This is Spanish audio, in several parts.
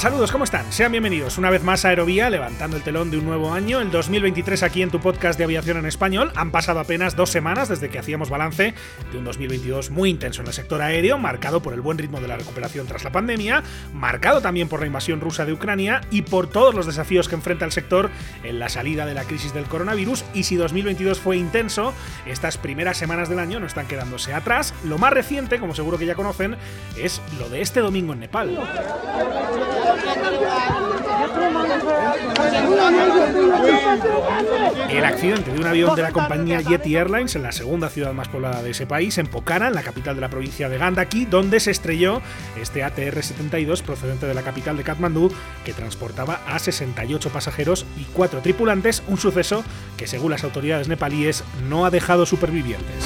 Saludos, ¿cómo están? Sean bienvenidos una vez más a Aerovía, levantando el telón de un nuevo año, el 2023 aquí en tu podcast de aviación en español. Han pasado apenas dos semanas desde que hacíamos balance de un 2022 muy intenso en el sector aéreo, marcado por el buen ritmo de la recuperación tras la pandemia, marcado también por la invasión rusa de Ucrania y por todos los desafíos que enfrenta el sector en la salida de la crisis del coronavirus. Y si 2022 fue intenso, estas primeras semanas del año no están quedándose atrás. Lo más reciente, como seguro que ya conocen, es lo de este domingo en Nepal. El accidente de un avión de la compañía Yeti Airlines en la segunda ciudad más poblada de ese país, en Pokhara, en la capital de la provincia de Gandaki, donde se estrelló este ATR-72 procedente de la capital de Katmandú, que transportaba a 68 pasajeros y 4 tripulantes, un suceso que según las autoridades nepalíes no ha dejado supervivientes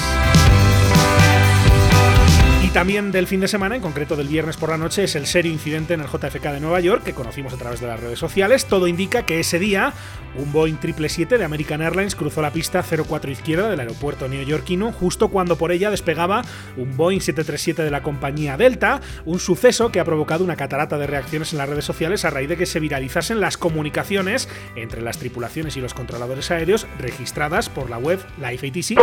también del fin de semana, en concreto del viernes por la noche, es el serio incidente en el JFK de Nueva York que conocimos a través de las redes sociales. Todo indica que ese día un Boeing 777 de American Airlines cruzó la pista 04 izquierda del aeropuerto neoyorquino justo cuando por ella despegaba un Boeing 737 de la compañía Delta, un suceso que ha provocado una catarata de reacciones en las redes sociales a raíz de que se viralizasen las comunicaciones entre las tripulaciones y los controladores aéreos registradas por la web LifeATC.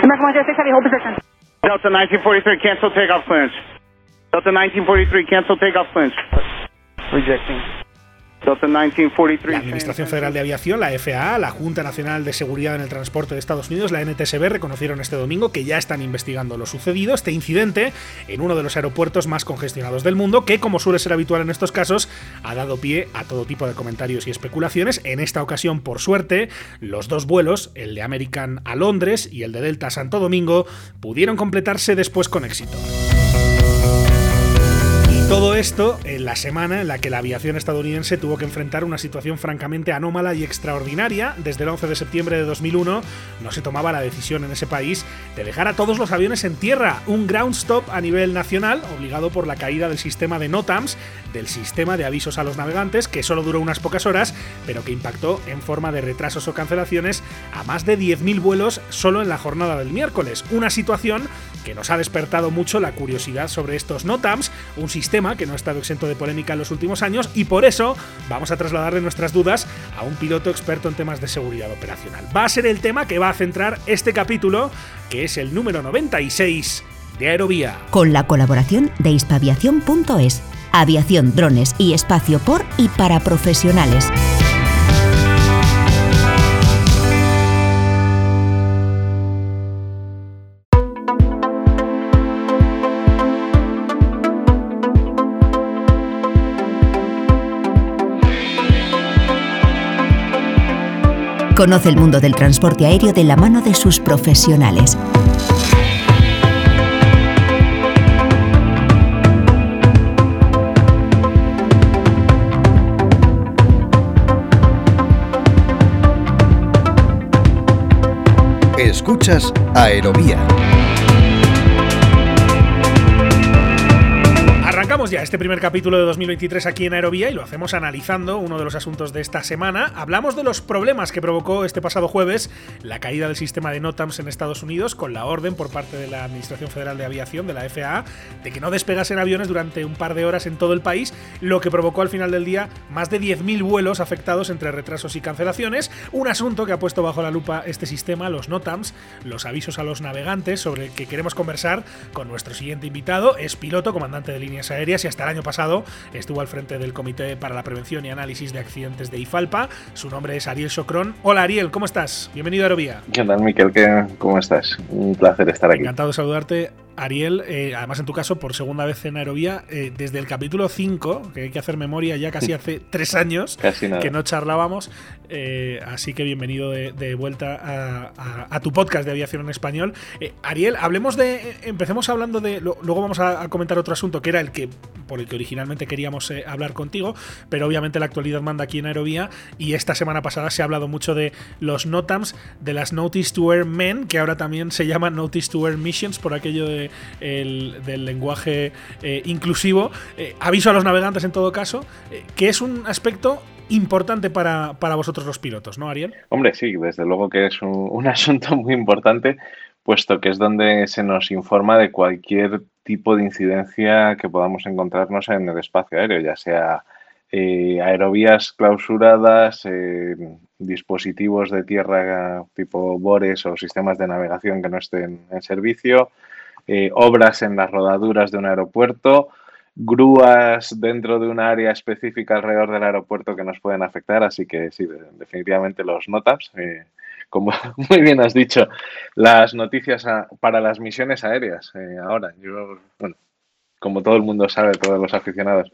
American 106 Heavy, hold position. Delta 1943, cancel takeoff clearance. Delta 1943, cancel takeoff clearance. Rejecting. La Administración Federal de Aviación, la FAA, la Junta Nacional de Seguridad en el Transporte de Estados Unidos, la NTSB, reconocieron este domingo que ya están investigando lo sucedido, este incidente, en uno de los aeropuertos más congestionados del mundo, que, como suele ser habitual en estos casos, ha dado pie a todo tipo de comentarios y especulaciones. En esta ocasión, por suerte, los dos vuelos, el de American a Londres y el de Delta a Santo Domingo, pudieron completarse después con éxito. Todo esto en la semana en la que la aviación estadounidense tuvo que enfrentar una situación francamente anómala y extraordinaria. Desde el 11 de septiembre de 2001 no se tomaba la decisión en ese país de dejar a todos los aviones en tierra, un ground stop a nivel nacional, obligado por la caída del sistema de NOTAMS, del sistema de avisos a los navegantes, que solo duró unas pocas horas, pero que impactó en forma de retrasos o cancelaciones a más de 10.000 vuelos solo en la jornada del miércoles. Una situación que nos ha despertado mucho la curiosidad sobre estos NOTAMs, un sistema que no ha estado exento de polémica en los últimos años y por eso vamos a trasladarle nuestras dudas a un piloto experto en temas de seguridad operacional. Va a ser el tema que va a centrar este capítulo, que es el número 96 de Aerovía. Con la colaboración de hispaviación.es, aviación, drones y espacio por y para profesionales. Conoce el mundo del transporte aéreo de la mano de sus profesionales. Escuchas Aerovía Ya este primer capítulo de 2023 aquí en Aerovía y lo hacemos analizando uno de los asuntos de esta semana. Hablamos de los problemas que provocó este pasado jueves la caída del sistema de NOTAMS en Estados Unidos con la orden por parte de la Administración Federal de Aviación, de la FAA, de que no despegasen aviones durante un par de horas en todo el país, lo que provocó al final del día más de 10.000 vuelos afectados entre retrasos y cancelaciones. Un asunto que ha puesto bajo la lupa este sistema, los NOTAMS, los avisos a los navegantes, sobre el que queremos conversar con nuestro siguiente invitado. Es piloto, comandante de líneas aéreas y hasta el año pasado estuvo al frente del Comité para la Prevención y Análisis de Accidentes de IFALPA. Su nombre es Ariel Socrón. Hola Ariel, ¿cómo estás? Bienvenido a Aerovía. ¿Qué tal, Miquel? ¿Cómo estás? Un placer estar aquí. Encantado de saludarte. Ariel, eh, además en tu caso, por segunda vez en Aerovía, eh, desde el capítulo 5, que hay que hacer memoria ya casi hace tres años que no charlábamos, eh, así que bienvenido de, vuelta a, tu podcast de aviación en español. Ariel, hablemos de, empecemos hablando de, luego vamos a, comentar otro asunto que era el que, por el que originalmente queríamos hablar contigo, pero obviamente la actualidad manda aquí en Aerovía y esta semana pasada se ha hablado mucho de los NOTAMs, de las Notice to Air Men, que ahora también se llaman Notice to Air Missions por aquello de del lenguaje eh, inclusivo. Eh, aviso a los navegantes en todo caso, eh, que es un aspecto importante para, vosotros los pilotos, ¿no, Ariel? Hombre, sí, desde luego que es un, asunto muy importante, puesto que es donde se nos informa de cualquier tipo de incidencia que podamos encontrarnos en el espacio aéreo, ya sea eh, aerovías clausuradas, dispositivos de tierra tipo bores o sistemas de navegación que no estén en servicio, eh, obras en las rodaduras de un aeropuerto, grúas dentro de un área específica alrededor del aeropuerto que nos pueden afectar. Así que sí, definitivamente los NOTAPs, eh, como muy bien has dicho, las noticias para las misiones aéreas. Eh, ahora, yo, bueno, como todo el mundo sabe, todos los aficionados,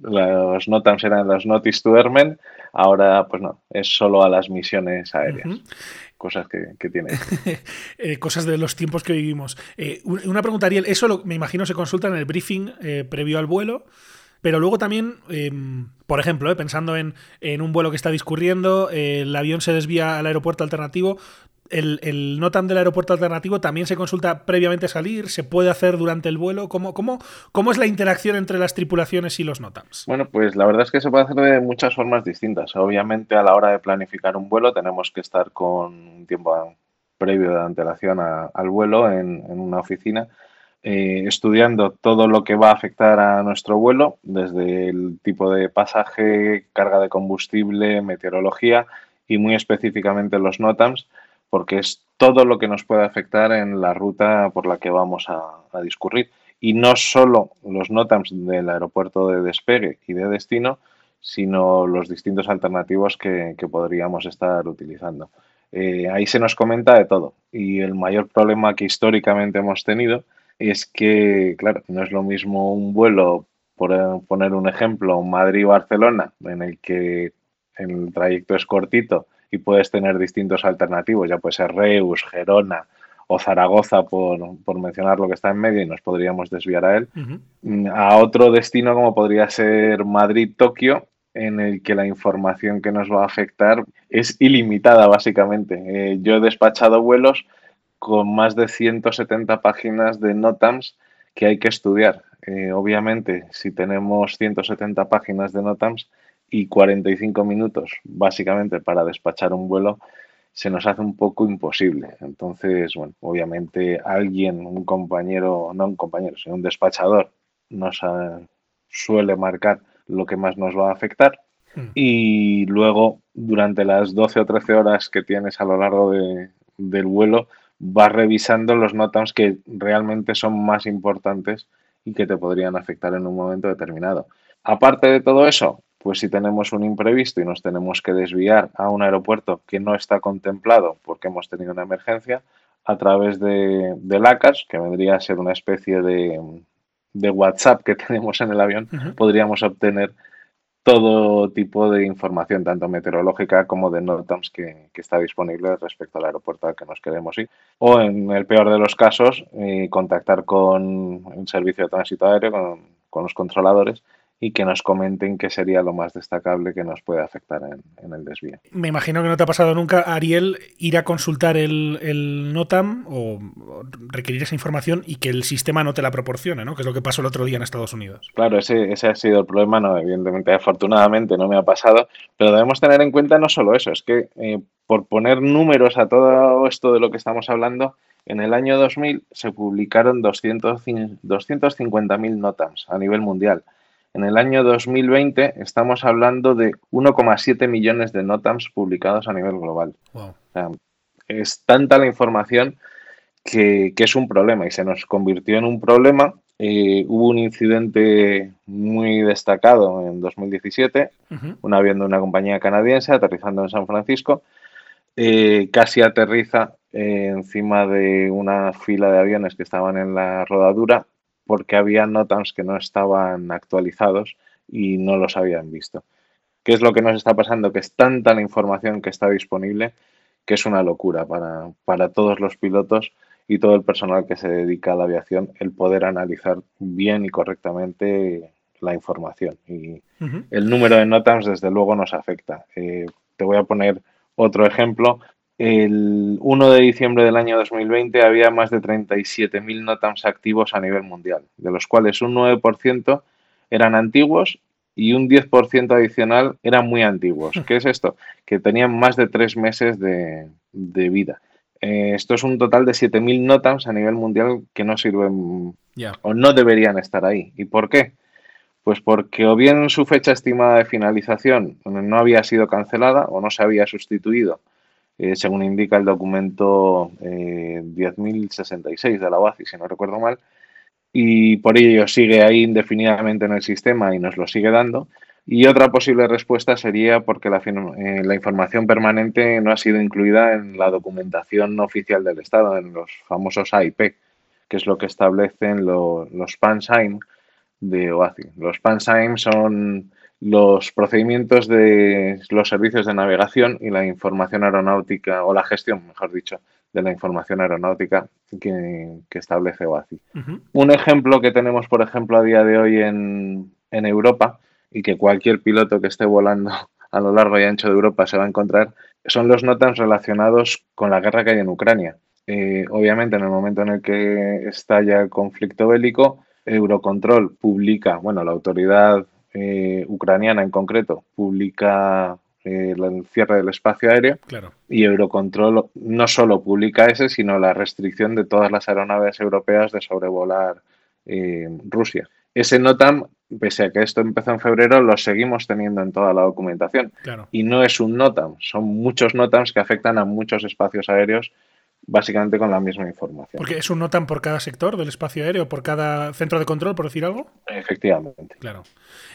los NOTAMs eran los Notice to Airmen, ahora pues no, es solo a las misiones aéreas. Cosas que, tiene. Eh, cosas de los tiempos que vivimos. Eh, una pregunta, Ariel, eso me imagino se consulta en el briefing eh, previo al vuelo. Pero luego también, em, por ejemplo, pensando en, en, un vuelo que está discurriendo, el avión se desvía al aeropuerto alternativo, el, NOTAM del aeropuerto alternativo también se consulta previamente salir, se puede hacer durante el vuelo. ¿Cómo, cómo, cómo es la interacción entre las tripulaciones y los NOTAMs? Bueno, pues la verdad es que se puede hacer de muchas formas distintas. Obviamente, a la hora de planificar un vuelo, tenemos que estar con un tiempo previo de antelación al vuelo en, una oficina. Eh, estudiando todo lo que va a afectar a nuestro vuelo, desde el tipo de pasaje, carga de combustible, meteorología y muy específicamente los NOTAMs, porque es todo lo que nos puede afectar en la ruta por la que vamos a, discurrir. Y no solo los NOTAMs del aeropuerto de despegue y de destino, sino los distintos alternativos que, podríamos estar utilizando. Eh, ahí se nos comenta de todo. Y el mayor problema que históricamente hemos tenido es que, claro, no es lo mismo un vuelo, por poner un ejemplo, Madrid-Barcelona, en el que el trayecto es cortito y puedes tener distintos alternativos, ya puede ser Reus, Gerona o Zaragoza, por, mencionar lo que está en medio, y nos podríamos desviar a él, mm, a otro destino como podría ser Madrid-Tokio, en el que la información que nos va a afectar es ilimitada, básicamente. Eh, yo he despachado vuelos con más de 170 páginas de NOTAMs que hay que estudiar. Eh, obviamente, si tenemos 170 páginas de NOTAMs, y 45 minutos básicamente para despachar un vuelo se nos hace un poco imposible. Entonces, bueno, obviamente alguien, un compañero, no un compañero, sino un despachador, nos suele marcar lo que más nos va a afectar hmm. y luego durante las 12 o 13 horas que tienes a lo largo de, del vuelo vas revisando los notams que realmente son más importantes y que te podrían afectar en un momento determinado. Aparte de todo eso, pues si tenemos un imprevisto y nos tenemos que desviar a un aeropuerto que no está contemplado porque hemos tenido una emergencia, a través de, de LACAS, que vendría a ser una especie de, WhatsApp que tenemos en el avión, podríamos obtener todo tipo de información, tanto meteorológica como de NOTAMS que, está disponible respecto al aeropuerto al que nos queremos ir. O en el peor de los casos, eh, contactar con un servicio de tránsito aéreo, con, con los controladores, y que nos comenten qué sería lo más destacable que nos puede afectar en, el desvío. Me imagino que no te ha pasado nunca, Ariel, ir a consultar el, NOTAM o requerir esa información y que el sistema no te la proporcione, ¿no? que es lo que pasó el otro día en Estados Unidos. Claro, ese, ese ha sido el problema, no, evidentemente, afortunadamente no me ha pasado, pero debemos tener en cuenta no solo eso, es que eh, por poner números a todo esto de lo que estamos hablando, en el año 2000 se publicaron 200, 250.000 NOTAMs a nivel mundial. En el año 2020 estamos hablando de 1,7 millones de NOTAMs publicados a nivel global. es tanta la información que, es un problema y se nos convirtió en un problema. Eh, hubo un incidente muy destacado en 2017, un avión de una compañía canadiense aterrizando en San Francisco, eh, casi aterriza eh, encima de una fila de aviones que estaban en la rodadura porque había NOTAMs que no estaban actualizados y no los habían visto. ¿Qué es lo que nos está pasando? Que es tanta la información que está disponible que es una locura para, para todos los pilotos y todo el personal que se dedica a la aviación el poder analizar bien y correctamente la información. Y el número de NOTAMs desde luego nos afecta. Eh, te voy a poner otro ejemplo. El 1 de diciembre del año 2020 había más de 37.000 NOTAMs activos a nivel mundial, de los cuales un 9% eran antiguos y un 10% adicional eran muy antiguos. ¿Qué es esto? Que tenían más de tres meses de, vida. Eh, esto es un total de 7.000 NOTAMs a nivel mundial que no sirven o no deberían estar ahí. ¿Y por qué? Pues porque o bien su fecha estimada de finalización no había sido cancelada o no se había sustituido, eh, según indica el documento 10.066 eh, de la OACI, si no recuerdo mal, y por ello sigue ahí indefinidamente en el sistema y nos lo sigue dando. Y otra posible respuesta sería porque la, eh, información permanente no ha sido incluida en la documentación oficial del Estado, en los famosos AIP, que es lo que establecen los PANSIGN de OACI. Los PANSIGN son los procedimientos de los servicios de navegación y la información aeronáutica, o la gestión, mejor dicho, de la información aeronáutica que, establece OACI. Un ejemplo que tenemos, por ejemplo, a día de hoy en, Europa y que cualquier piloto que esté volando a lo largo y ancho de Europa se va a encontrar, son los NOTAMs relacionados con la guerra que hay en Ucrania. Eh, obviamente, en el momento en el que estalla el conflicto bélico, Eurocontrol publica, bueno, la autoridad eh, ucraniana en concreto, publica eh, el cierre del espacio aéreo. Claro. Y Eurocontrol no solo publica ese, sino la restricción de todas las aeronaves europeas de sobrevolar eh, Rusia. Ese NOTAM, pese a que esto empezó en febrero, lo seguimos teniendo en toda la documentación. Y no es un NOTAM, son muchos NOTAMs que afectan a muchos espacios aéreos básicamente con la misma información. Porque es un NOTAM por cada sector del espacio aéreo, por cada centro de control, por decir algo. Efectivamente. Claro.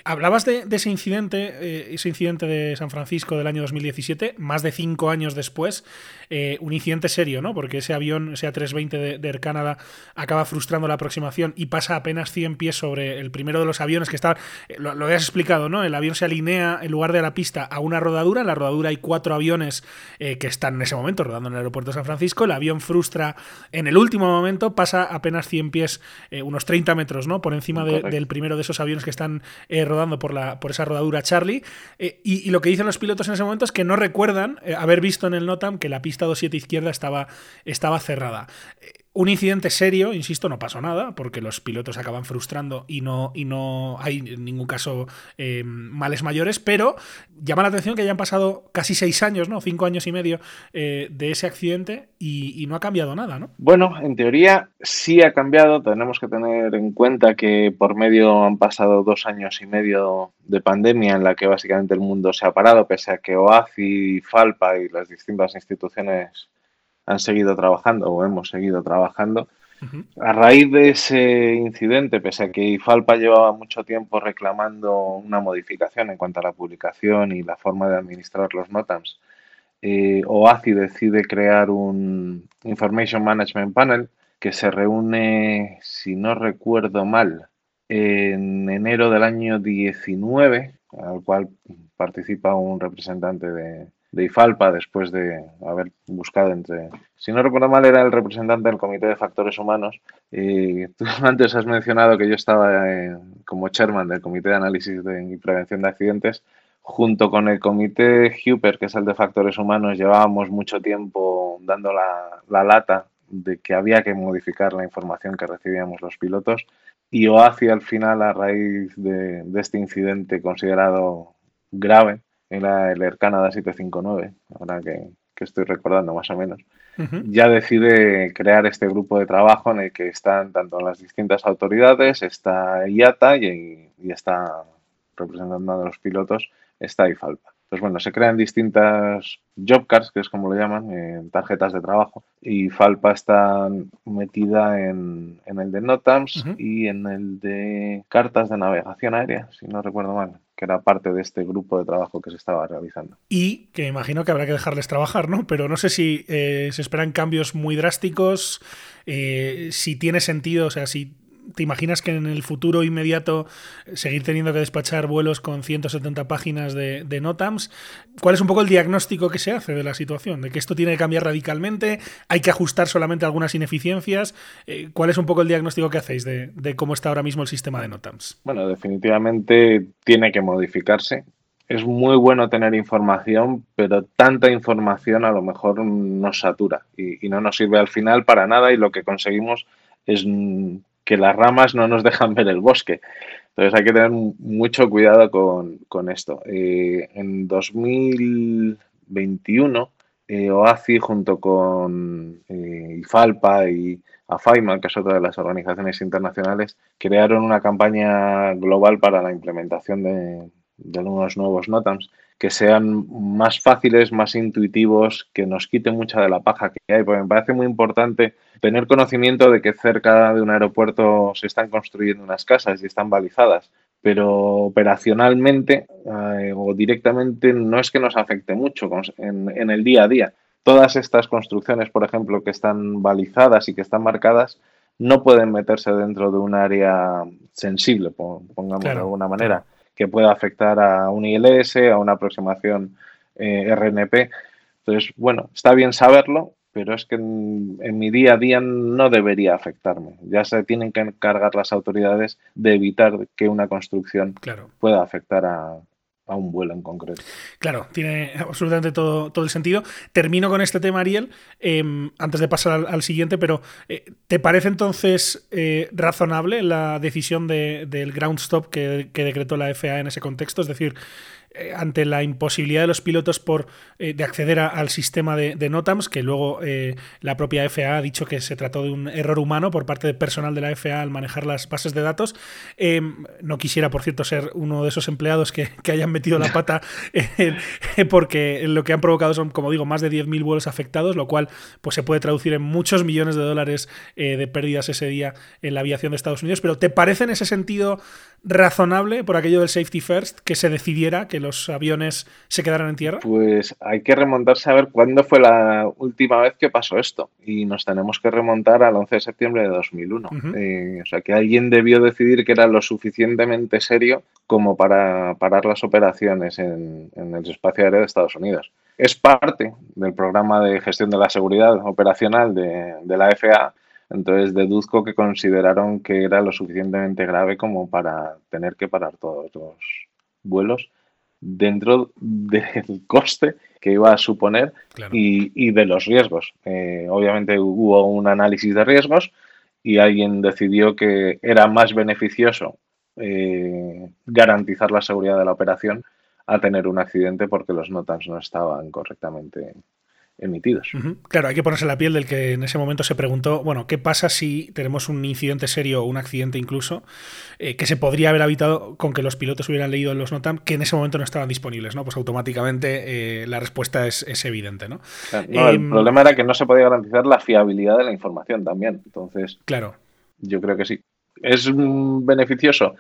Hablabas de, ese incidente, eh, ese incidente de San Francisco del año 2017, más de cinco años después, eh, un incidente serio, ¿no? Porque ese avión, ese A320 de, de, Air Canada, acaba frustrando la aproximación y pasa apenas 100 pies sobre el primero de los aviones que estaba. Eh, lo, lo, habías explicado, ¿no? El avión se alinea en lugar de la pista a una rodadura. En la rodadura hay cuatro aviones que están en ese momento rodando en el aeropuerto de San Francisco. Avión frustra en el último momento, pasa apenas 100 pies, unos 30 metros, ¿no? Por encima del primero de esos aviones que están rodando por, la, por esa rodadura Charlie. y, lo que dicen los pilotos en ese momento es que no recuerdan haber visto en el NOTAM que la pista 27 izquierda estaba, estaba cerrada. Un incidente serio, insisto, no pasó nada, porque los pilotos acaban frustrando y no, y no hay en ningún caso eh, males mayores, pero llama la atención que hayan pasado casi seis años, ¿no? Cinco años y medio eh, de ese accidente y, no ha cambiado nada, ¿no? Bueno, en teoría sí ha cambiado. Tenemos que tener en cuenta que por medio han pasado dos años y medio de pandemia en la que básicamente el mundo se ha parado, pese a que OACI, FALPA y las distintas instituciones han seguido trabajando o hemos seguido trabajando. A raíz de ese incidente, pese a que IFALPA llevaba mucho tiempo reclamando una modificación en cuanto a la publicación y la forma de administrar los NOTAMs, eh, OACI decide crear un Information Management Panel que se reúne, si no recuerdo mal, en enero del año 19, al cual participa un representante de, de IFALPA después de haber buscado entre, si no recuerdo mal, era el representante del Comité de Factores Humanos. Y antes has mencionado que yo estaba como chairman del Comité de Análisis y Prevención de Accidentes. Junto con el Comité HUPER, que es el de Factores Humanos, llevábamos mucho tiempo dando la, la lata de que había que modificar la información que recibíamos los pilotos. Y OACI al final, a raíz de, de este incidente considerado grave, era el Air Canada 759, ahora que, estoy recordando más o menos, ya decide crear este grupo de trabajo en el que están tanto las distintas autoridades, está IATA y, y está representando a los pilotos, está IFALPA. Pues bueno, se crean distintas job cards, que es como lo llaman, en tarjetas de trabajo, y Falpa está metida en, el de NOTAMS y en el de cartas de navegación aérea, si no recuerdo mal que era parte de este grupo de trabajo que se estaba realizando. Y que imagino que habrá que dejarles trabajar, ¿no? Pero no sé si eh, se esperan cambios muy drásticos, eh, si tiene sentido, o sea, si ¿Te imaginas que en el futuro inmediato seguir teniendo que despachar vuelos con 170 páginas de, NOTAMs? ¿Cuál es un poco el diagnóstico que se hace de la situación? ¿De que esto tiene que cambiar radicalmente? ¿Hay que ajustar solamente algunas ineficiencias? Eh, ¿Cuál es un poco el diagnóstico que hacéis de, cómo está ahora mismo el sistema de NOTAMs? Bueno, definitivamente tiene que modificarse es muy bueno tener información, pero tanta información a lo mejor nos satura y, no nos sirve al final para nada y lo que conseguimos es que las ramas no nos dejan ver el bosque. Entonces hay que tener mucho cuidado con, esto. Eh, en 2021, eh, OACI junto con eh, IFALPA y AFAIMA, que es otra de las organizaciones internacionales, crearon una campaña global para la implementación de, de unos nuevos NOTAMs que sean más fáciles, más intuitivos, que nos quiten mucha de la paja que hay, porque me parece muy importante tener conocimiento de que cerca de un aeropuerto se están construyendo unas casas y están balizadas, pero operacionalmente eh, o directamente no es que nos afecte mucho en, en el día a día. Todas estas construcciones, por ejemplo, que están balizadas y que están marcadas, no pueden meterse dentro de un área sensible, pongamos de alguna manera que pueda afectar a un ILS, a una aproximación eh, RNP. Entonces, bueno, está bien saberlo, pero es que en, mi día a día no debería afectarme. Ya se tienen que encargar las autoridades de evitar que una construcción pueda afectar a, a un vuelo en concreto. Claro, tiene absolutamente todo, todo el sentido. Termino con este tema, Ariel, em, antes de pasar al, siguiente, pero eh, ¿te parece entonces eh, razonable la decisión del ground stop que, que decretó la FAA en ese contexto? Es decir, eh, ante la imposibilidad de los pilotos por, eh, de acceder al sistema de, NOTAMS, que luego eh, la propia FAA ha dicho que se trató de un error humano por parte del personal de la FAA al manejar las bases de datos. no quisiera, por cierto, ser uno de esos empleados que, hayan metido la pata porque lo que han provocado son, como digo, más de 10.000 vuelos afectados, lo cual pues, se puede traducir en muchos millones de dólares de pérdidas ese día en la aviación de Estados Unidos. Pero ¿te parece en ese sentido razonable por aquello del safety first que se decidiera que los aviones se quedaran en tierra? Pues hay que remontarse a ver cuándo fue la última vez que pasó esto. Y nos tenemos que remontar al 11 de septiembre de 2001. Eh, o sea que alguien debió decidir que era lo suficientemente serio como para parar las operaciones en, el espacio aéreo de Estados Unidos. Es parte del programa de gestión de la seguridad operacional de, de la FAA entonces deduzco que consideraron que era lo suficientemente grave como para tener que parar todos los vuelos dentro del coste que iba a suponer y, de los riesgos. Eh, obviamente hubo un análisis de riesgos y alguien decidió que era más beneficioso eh, garantizar la seguridad de la operación a tener un accidente porque los NOTAMs no estaban correctamente emitidos. Claro, hay que ponerse la piel del que en ese momento se preguntó, bueno, ¿qué pasa si tenemos un incidente serio o un accidente incluso eh, que se podría haber evitado con que los pilotos hubieran leído en los NOTAM que en ese momento no estaban disponibles? ¿no? Pues automáticamente eh, la respuesta es, evidente. ¿no? el em, problema era que no se podía garantizar la fiabilidad de la información también. Entonces, claro. yo creo que sí. ¿Es beneficioso?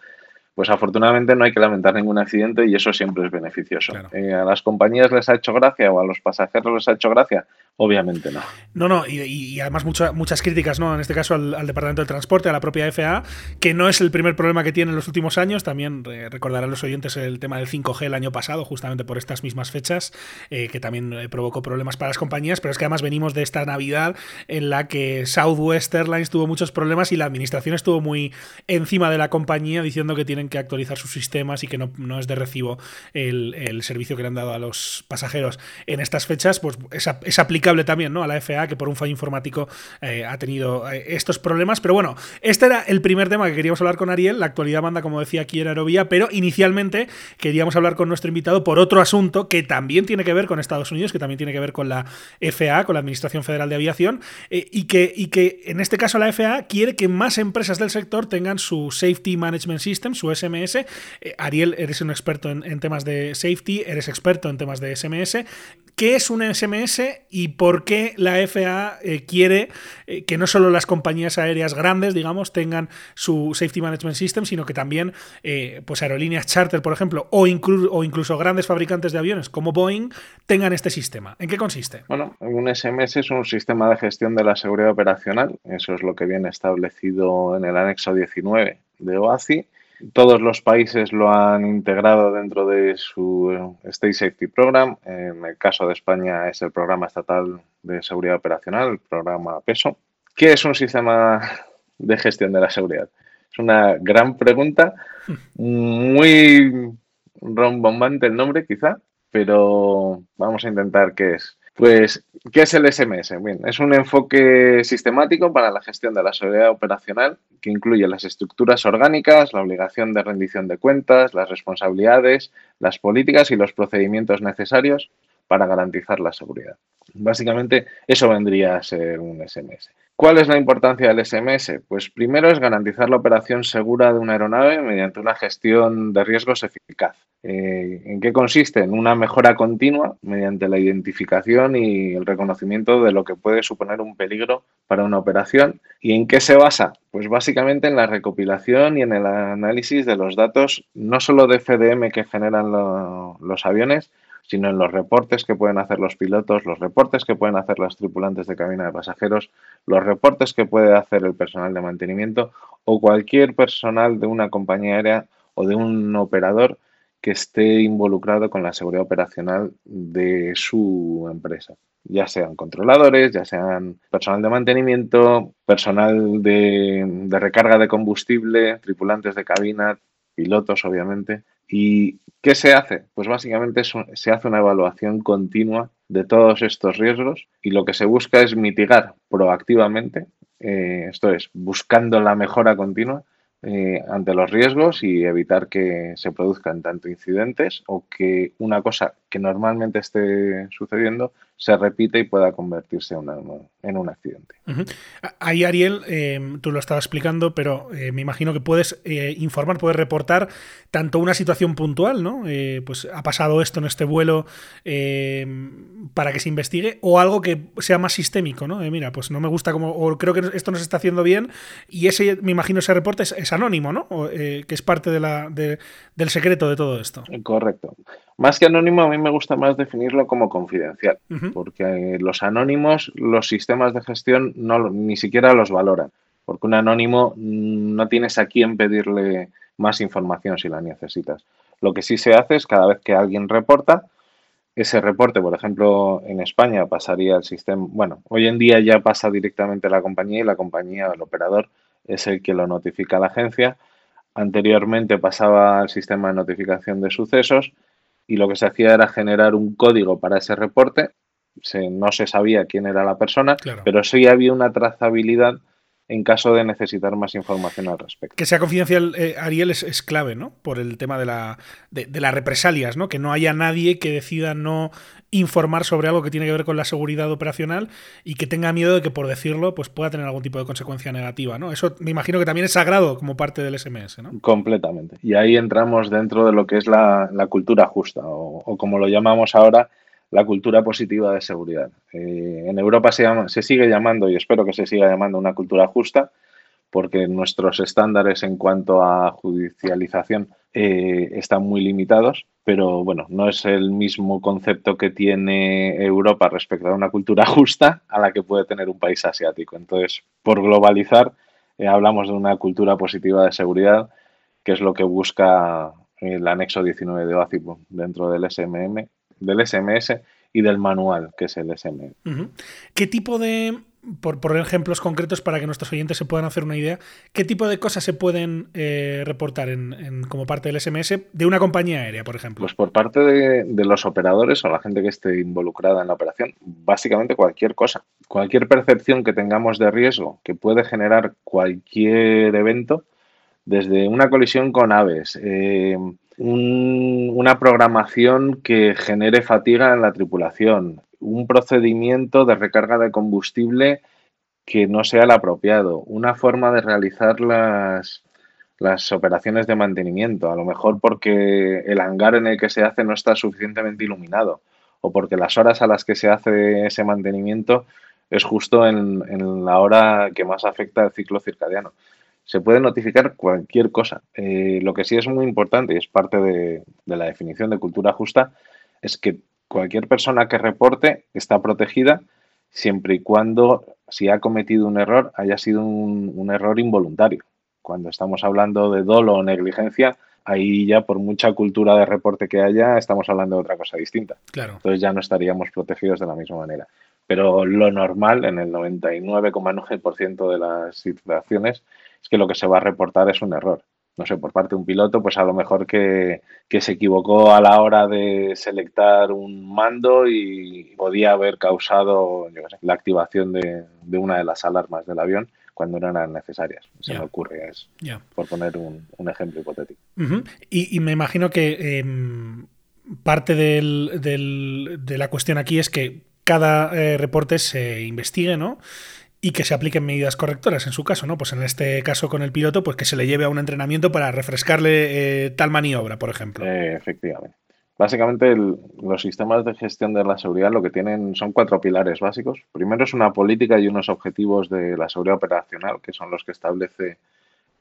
Pues afortunadamente no hay que lamentar ningún accidente y eso siempre es beneficioso. Eh, ¿A las compañías les ha hecho gracia o a los pasajeros les ha hecho gracia? Obviamente no. No, no, y, además muchas críticas, ¿no? En este caso al, Departamento de Transporte, a la propia FAA, que no es el primer problema que tiene en los últimos años. También recordarán los oyentes el tema del 5G el año pasado, justamente por estas mismas fechas, eh, que también eh, provocó problemas para las compañías. Pero es que además venimos de esta Navidad en la que Southwest Airlines tuvo muchos problemas y la administración estuvo muy encima de la compañía diciendo que tienen que actualizar sus sistemas y que no, es de recibo el, servicio que le han dado a los pasajeros en estas fechas. Pues es, también ¿no? a la FAA, que por un fallo informático eh, ha tenido eh, estos problemas. Pero bueno, este era el primer tema que queríamos hablar con Ariel. La actualidad manda, como decía aquí en Aerovía, pero inicialmente queríamos hablar con nuestro invitado por otro asunto que también tiene que ver con Estados Unidos, que también tiene que ver con la FAA, con la Administración Federal de Aviación, eh, y, que, y que en este caso la FAA quiere que más empresas del sector tengan su Safety Management System, su SMS. Ariel, eres un experto en temas de safety, eres experto en temas de SMS. ¿Qué es un SMS por qué la FAA eh, quiere eh, que no solo las compañías aéreas grandes, digamos, tengan su Safety Management System, sino que también eh, pues aerolíneas charter, por ejemplo, o, o, incluso grandes fabricantes de aviones como Boeing tengan este sistema? ¿En qué consiste? Bueno, un SMS es un sistema de gestión de la seguridad operacional. Eso es lo que viene establecido en el anexo 19 de OACI todos los países lo han integrado dentro de su State Safety Program. En el caso de España es el Programa Estatal de Seguridad Operacional, el programa PESO. ¿Qué es un sistema de gestión de la seguridad? Es una gran pregunta, muy rombombante el nombre quizá, pero vamos a intentar qué es. Pues, ¿qué es el SMS? Bien, es un enfoque sistemático para la gestión de la seguridad operacional que incluye las estructuras orgánicas, la obligación de rendición de cuentas, las responsabilidades, las políticas y los procedimientos necesarios para garantizar la seguridad. Básicamente, eso vendría a ser un SMS. ¿Cuál es la importancia del SMS? Pues primero es garantizar la operación segura de una aeronave mediante una gestión de riesgos eficaz. Eh, ¿En qué consiste? En una mejora continua mediante la identificación y el reconocimiento de lo que puede suponer un peligro para una operación. ¿Y en qué se basa? Pues básicamente en la recopilación y en el análisis de los datos, no solo de FDM que generan los aviones, sino en los reportes que pueden hacer los pilotos, los reportes que pueden hacer los tripulantes de cabina de pasajeros, los reportes que puede hacer el personal de mantenimiento o cualquier personal de una compañía aérea o de un operador que esté involucrado con la seguridad operacional de su empresa, ya sean controladores, ya sean personal de mantenimiento, personal de, de recarga de combustible, tripulantes de cabina, pilotos, obviamente. ¿Y qué se hace? Pues básicamente se hace una evaluación continua de todos estos riesgos y lo que se busca es mitigar proactivamente, eh, esto es, buscando la mejora continua eh, ante los riesgos y evitar que se produzcan tanto incidentes o que una cosa que normalmente esté sucediendo se repite y pueda convertirse en un accidente. Ahí, Ariel, em, tú lo estabas explicando, pero eh, me imagino que puedes eh, informar, puedes reportar tanto una situación puntual, ¿no? pues ha pasado esto en este vuelo em, para que se investigue, o algo que sea más sistémico, ¿no? mira, pues no me gusta como, o creo que esto no se está haciendo bien, y ese, me imagino, ese reporte es anónimo, ¿no? Eh, que es parte de la, del secreto de todo esto. Correcto. Más que anónimo, a mí me gusta más definirlo como confidencial, porque los anónimos, los sistemas de gestión no, ni siquiera los valoran, porque un anónimo no tienes a quién pedirle más información si la necesitas. Lo que sí se hace es cada vez que alguien reporta, ese reporte, por ejemplo, en España pasaría al sistema, bueno, hoy en día ya pasa directamente a la compañía y la compañía, el operador, es el que lo notifica a la agencia. Anteriormente pasaba al sistema de notificación de sucesos y lo que se hacía era generar un código para ese reporte. no se sabía quién era la persona, pero sí había una trazabilidad en caso de necesitar más información al respecto. Que sea confidencial, eh, Ariel, es, clave, ¿no? Por el tema de, la, de, las represalias, ¿no? Que no haya nadie que decida no informar sobre algo que tiene que ver con la seguridad operacional y que tenga miedo de que por decirlo pues pueda tener algún tipo de consecuencia negativa, ¿no? Eso me imagino que también es sagrado como parte del SMS, ¿no? Completamente. Y ahí entramos dentro de lo que es la, cultura justa o como lo llamamos ahora, la cultura positiva de seguridad. Eh, en Europa se, llama, se sigue llamando, y espero que se siga llamando, una cultura justa, porque nuestros estándares en cuanto a judicialización eh, están muy limitados, pero bueno, no es el mismo concepto que tiene Europa respecto a una cultura justa a la que puede tener un país asiático. Entonces, por globalizar, eh, hablamos de una cultura positiva de seguridad, que es lo que busca el anexo 19 de OACI dentro del SMM del SMS y del manual, que es el SM. ¿Qué tipo de, por poner ejemplos concretos para que nuestros oyentes se puedan hacer una idea, qué tipo de cosas se pueden eh, reportar en, como parte del SMS de una compañía aérea, por ejemplo? Pues por parte de, de, los operadores o la gente que esté involucrada en la operación, básicamente cualquier cosa. Cualquier percepción que tengamos de riesgo que puede generar cualquier evento, desde una colisión con aves, eh, una programación que genere fatiga en la tripulación, un procedimiento de recarga de combustible que no sea el apropiado, una forma de realizar las, las operaciones de mantenimiento, a lo mejor porque el hangar en el que se hace no está suficientemente iluminado o porque las horas a las que se hace ese mantenimiento es justo en, en la hora que más afecta el ciclo circadiano se puede notificar cualquier cosa. Eh, lo que sí es muy importante y es parte de, la definición de cultura justa es que cualquier persona que reporte está protegida siempre y cuando si ha cometido un error haya sido un, error involuntario. Cuando estamos hablando de dolo o negligencia, ahí ya por mucha cultura de reporte que haya, estamos hablando de otra cosa distinta. Claro. Entonces ya no estaríamos protegidos de la misma manera. Pero lo normal, en el 99,9% de las situaciones, es que lo que se va a reportar es un error. no sé, por parte de un piloto, pues a lo mejor que, se equivocó a la hora de selectar un mando y podía haber causado la activación de, una de las alarmas del avión cuando no eran necesarias. Se me ocurre, es por poner un, ejemplo hipotético. y, me imagino que em, parte de la cuestión aquí es que cada eh, reporte se investigue, ¿no? Y que se apliquen medidas correctoras en su caso, ¿no? Pues en este caso con el piloto, pues que se le lleve a un entrenamiento para refrescarle eh, tal maniobra, por ejemplo. Eh, efectivamente. Básicamente los sistemas de gestión de la seguridad lo que tienen son cuatro pilares básicos. Primero es una política y unos objetivos de la seguridad operacional, que son los que establece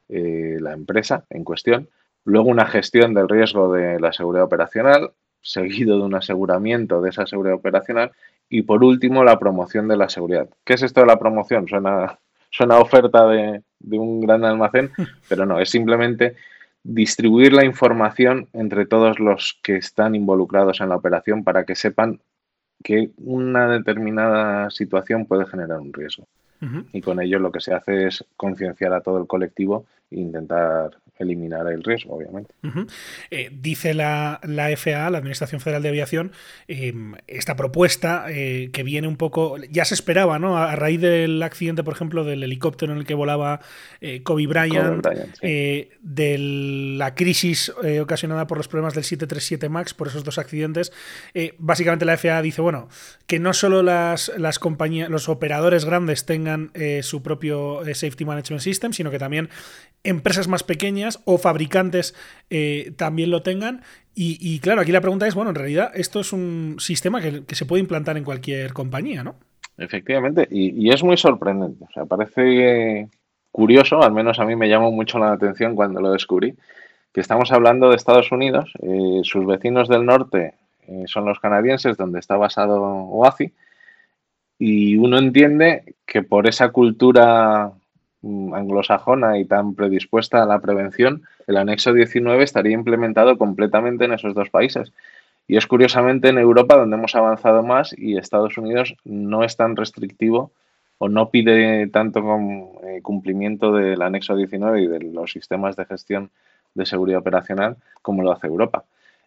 eh, la empresa en cuestión. Luego una gestión del riesgo de la seguridad operacional, seguido de un aseguramiento de esa seguridad operacional y por último, la promoción de la seguridad. ¿Qué es esto de la promoción? Suena, suena oferta de, un gran almacén, pero no, es simplemente distribuir la información entre todos los que están involucrados en la operación para que sepan que una determinada situación puede generar un riesgo. Y con ello lo que se hace es concienciar a todo el colectivo intentar eliminar el riesgo, obviamente. Eh, dice la, la, FAA, la Administración Federal de Aviación, em, esta propuesta eh, que viene un poco, ya se esperaba, ¿no? A, raíz del accidente, por ejemplo, del helicóptero en el que volaba eh, Kobe Bryant, de la crisis ocasionada por los problemas del 737 MAX, por esos dos accidentes, básicamente la FAA dice, bueno, que no solo las, las compañías, los operadores grandes tengan su propio Safety Management System, sino que también empresas más pequeñas o fabricantes eh, también lo tengan. Y, claro, aquí la pregunta es, bueno, en realidad esto es un sistema que, se puede implantar en cualquier compañía, ¿no? Efectivamente, y, es muy sorprendente. O sea, parece curioso, al menos a mí me llamó mucho la atención cuando lo descubrí, que estamos hablando de Estados Unidos, eh, sus vecinos del norte eh, son los canadienses, donde está basado OACI, y uno entiende que por esa cultura anglosajona y tan predispuesta a la prevención, el anexo 19 estaría implementado completamente en esos dos países. Y es curiosamente en Europa donde hemos avanzado más y Estados Unidos no es tan restrictivo o no pide tanto eh, cumplimiento del anexo 19 y de los sistemas de gestión de seguridad operacional como lo hace Europa.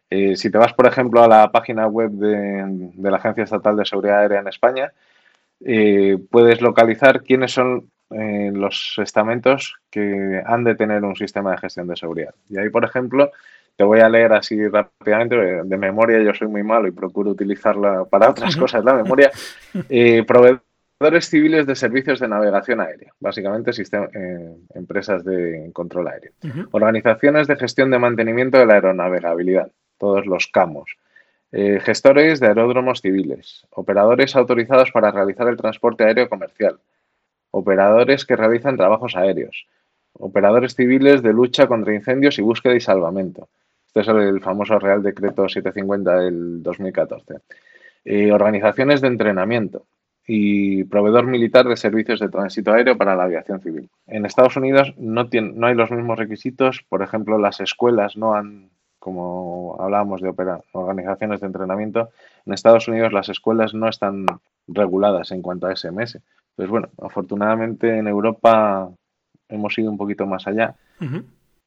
Eh, si te vas, por ejemplo, a la página web de, la Agencia Estatal de Seguridad Aérea en España, eh, puedes localizar quiénes son los estamentos que han de tener un sistema de gestión de seguridad. Y ahí, por ejemplo, te voy a leer así rápidamente, de memoria yo soy muy malo y procuro utilizarla para otras cosas, la memoria. Eh, proveedores civiles de servicios de navegación aérea, básicamente eh, empresas de control aéreo. Organizaciones de gestión de mantenimiento de la aeronavegabilidad, todos los CAMOS. Eh, gestores de aeródromos civiles, operadores autorizados para realizar el transporte aéreo comercial, operadores que realizan trabajos aéreos, operadores civiles de lucha contra incendios y búsqueda y salvamento. Este es el famoso Real Decreto 750 del 2014. Eh, organizaciones de entrenamiento y proveedor militar de servicios de tránsito aéreo para la aviación civil. En Estados Unidos no, hay los mismos requisitos, por ejemplo, las escuelas no han, como hablábamos de operar, organizaciones de entrenamiento, en Estados Unidos las escuelas no están reguladas en cuanto a SMS. Pues bueno, afortunadamente en Europa hemos ido un poquito más allá.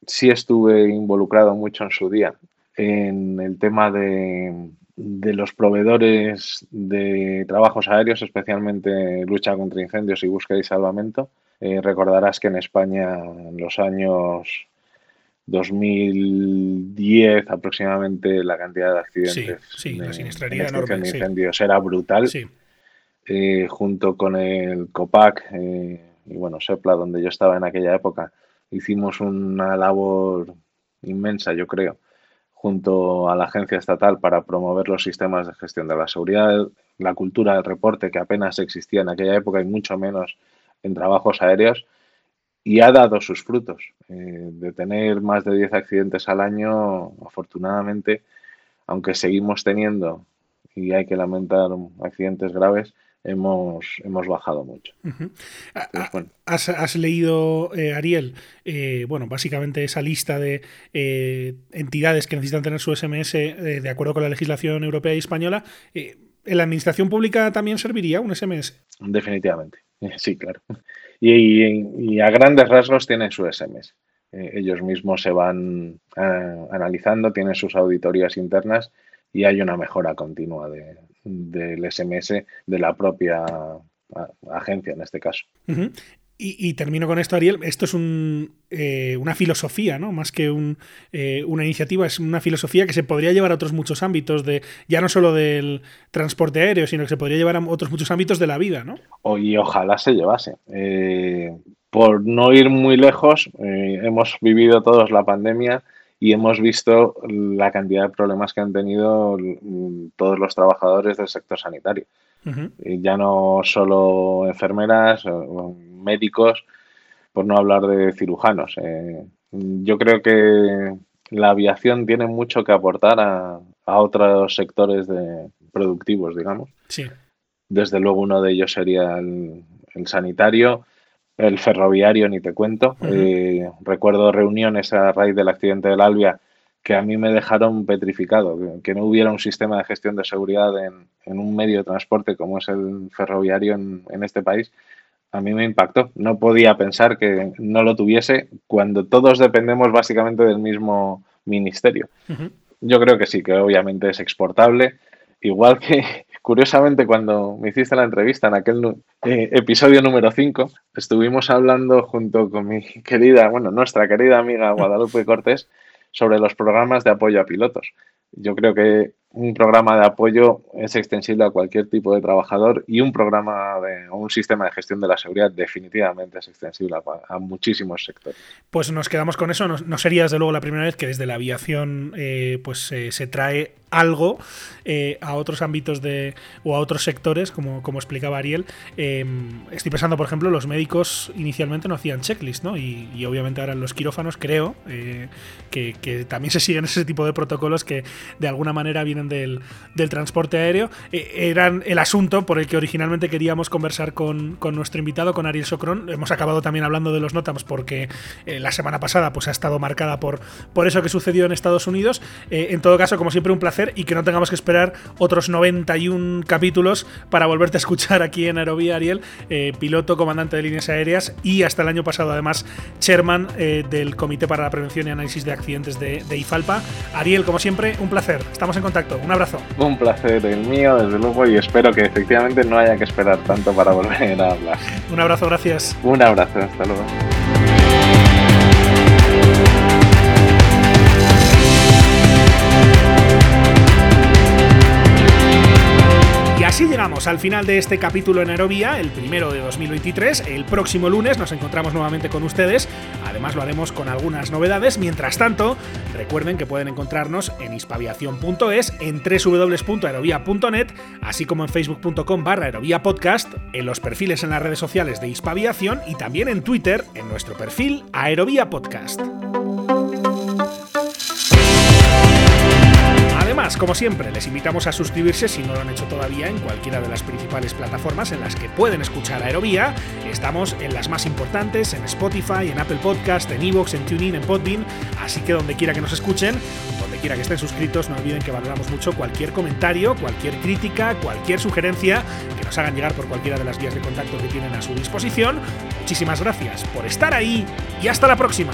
Sí estuve involucrado mucho en su día en el tema de, los proveedores de trabajos aéreos, especialmente lucha contra incendios y búsqueda y salvamento. Eh, recordarás que en España en los años 2010 aproximadamente la cantidad de accidentes sí, la de incendios era brutal. Sí. Eh, junto con el COPAC eh, y bueno, SEPLA, donde yo estaba en aquella época, hicimos una labor inmensa, yo creo, junto a la agencia estatal para promover los sistemas de gestión de la seguridad, la cultura del reporte que apenas existía en aquella época y mucho menos en trabajos aéreos, y ha dado sus frutos. Eh, de tener más de 10 accidentes al año, afortunadamente, aunque seguimos teniendo, y hay que lamentar accidentes graves, hemos, hemos bajado mucho. ¿Has, leído, eh, Ariel, eh, bueno, básicamente esa lista de eh, entidades que necesitan tener su SMS de acuerdo con la legislación europea y española? ¿En la administración pública también serviría un SMS? Definitivamente, sí, claro. Y, a grandes rasgos tienen su SMS. ellos mismos se van analizando, tienen sus auditorías internas y hay una mejora continua del SMS de la propia agencia en este caso. Y, termino con esto, Ariel. Esto es eh, una filosofía, ¿no? Más que eh, una iniciativa, es una filosofía que se podría llevar a otros muchos ámbitos, de ya no solo del transporte aéreo, sino que se podría llevar a otros muchos ámbitos de la vida, ¿no? y ojalá se llevase. Eh, por no ir muy lejos, hemos vivido todos la pandemia y hemos visto la cantidad de problemas que han tenido todos los trabajadores del sector sanitario. Ya no solo enfermeras, médicos, por no hablar de cirujanos. Eh, yo creo que la aviación tiene mucho que aportar a, otros sectores de, productivos, digamos. Sí. Desde luego uno de ellos sería el, sanitario, el ferroviario, ni te cuento. Eh, recuerdo reuniones a raíz del accidente del Albia que a mí me dejaron petrificado, que no hubiera un sistema de gestión de seguridad en, un medio de transporte como es el ferroviario en, este país, a mí me impactó. No podía pensar que no lo tuviese cuando todos dependemos básicamente del mismo ministerio. Yo creo que sí, que obviamente es exportable, igual que curiosamente cuando me hiciste la entrevista en aquel eh, episodio número 5, estuvimos hablando junto con mi querida, bueno, nuestra querida amiga Guadalupe Cortés, sobre los programas de apoyo a pilotos. Yo creo que un programa de apoyo es extensible a cualquier tipo de trabajador y un programa de, o un sistema de gestión de la seguridad definitivamente es extensible a, muchísimos sectores. Pues nos quedamos con eso. No, sería desde luego la primera vez que desde la aviación eh, pues eh, se trae algo eh, a otros ámbitos de o a otros sectores, como, como explicaba Ariel. Em, estoy pensando, por ejemplo, los médicos inicialmente no hacían checklist, ¿no? Y, obviamente ahora los quirófanos creo que, que, también se siguen ese tipo de protocolos que de alguna manera vienen del, transporte aéreo, eh, eran el asunto por el que originalmente queríamos conversar con, nuestro invitado, con Ariel Socrón. Hemos acabado también hablando de los NOTAMs porque eh, la semana pasada pues, ha estado marcada por, por eso que sucedió en Estados Unidos. Eh, en todo caso, como siempre, un placer y que no tengamos que esperar otros 91 capítulos para volverte a escuchar aquí en Aerovía, Ariel, piloto, comandante de líneas aéreas y hasta el año pasado, además, chairman del Comité para la Prevención y Análisis de Accidentes de, de IFALPA. Ariel, como siempre, un placer. Estamos en contacto. Un abrazo. Un placer el mío, desde luego, y espero que efectivamente no haya que esperar tanto para volver a hablar. Un abrazo, gracias. Un abrazo, hasta luego. Así llegamos al final de este capítulo en Aerovía, el primero de 2023. El próximo lunes nos encontramos nuevamente con ustedes. Además lo haremos con algunas novedades. Mientras tanto, recuerden que pueden encontrarnos en hispaviación.es, en www.aerovía.net, así como en facebook.com barra podcast, en los perfiles en las redes sociales de Hispaviación y también en Twitter en nuestro perfil Aerovía Podcast. Como siempre, les invitamos a suscribirse si no lo han hecho todavía en cualquiera de las principales plataformas en las que pueden escuchar Aerovía. Estamos en las más importantes, en Spotify, en Apple Podcast, en Evox, en TuneIn, en Podbean, así que donde quiera que nos escuchen, donde quiera que estén suscritos, no olviden que valoramos mucho cualquier comentario, cualquier crítica, cualquier sugerencia que nos hagan llegar por cualquiera de las vías de contacto que tienen a su disposición. Muchísimas gracias por estar ahí y hasta la próxima.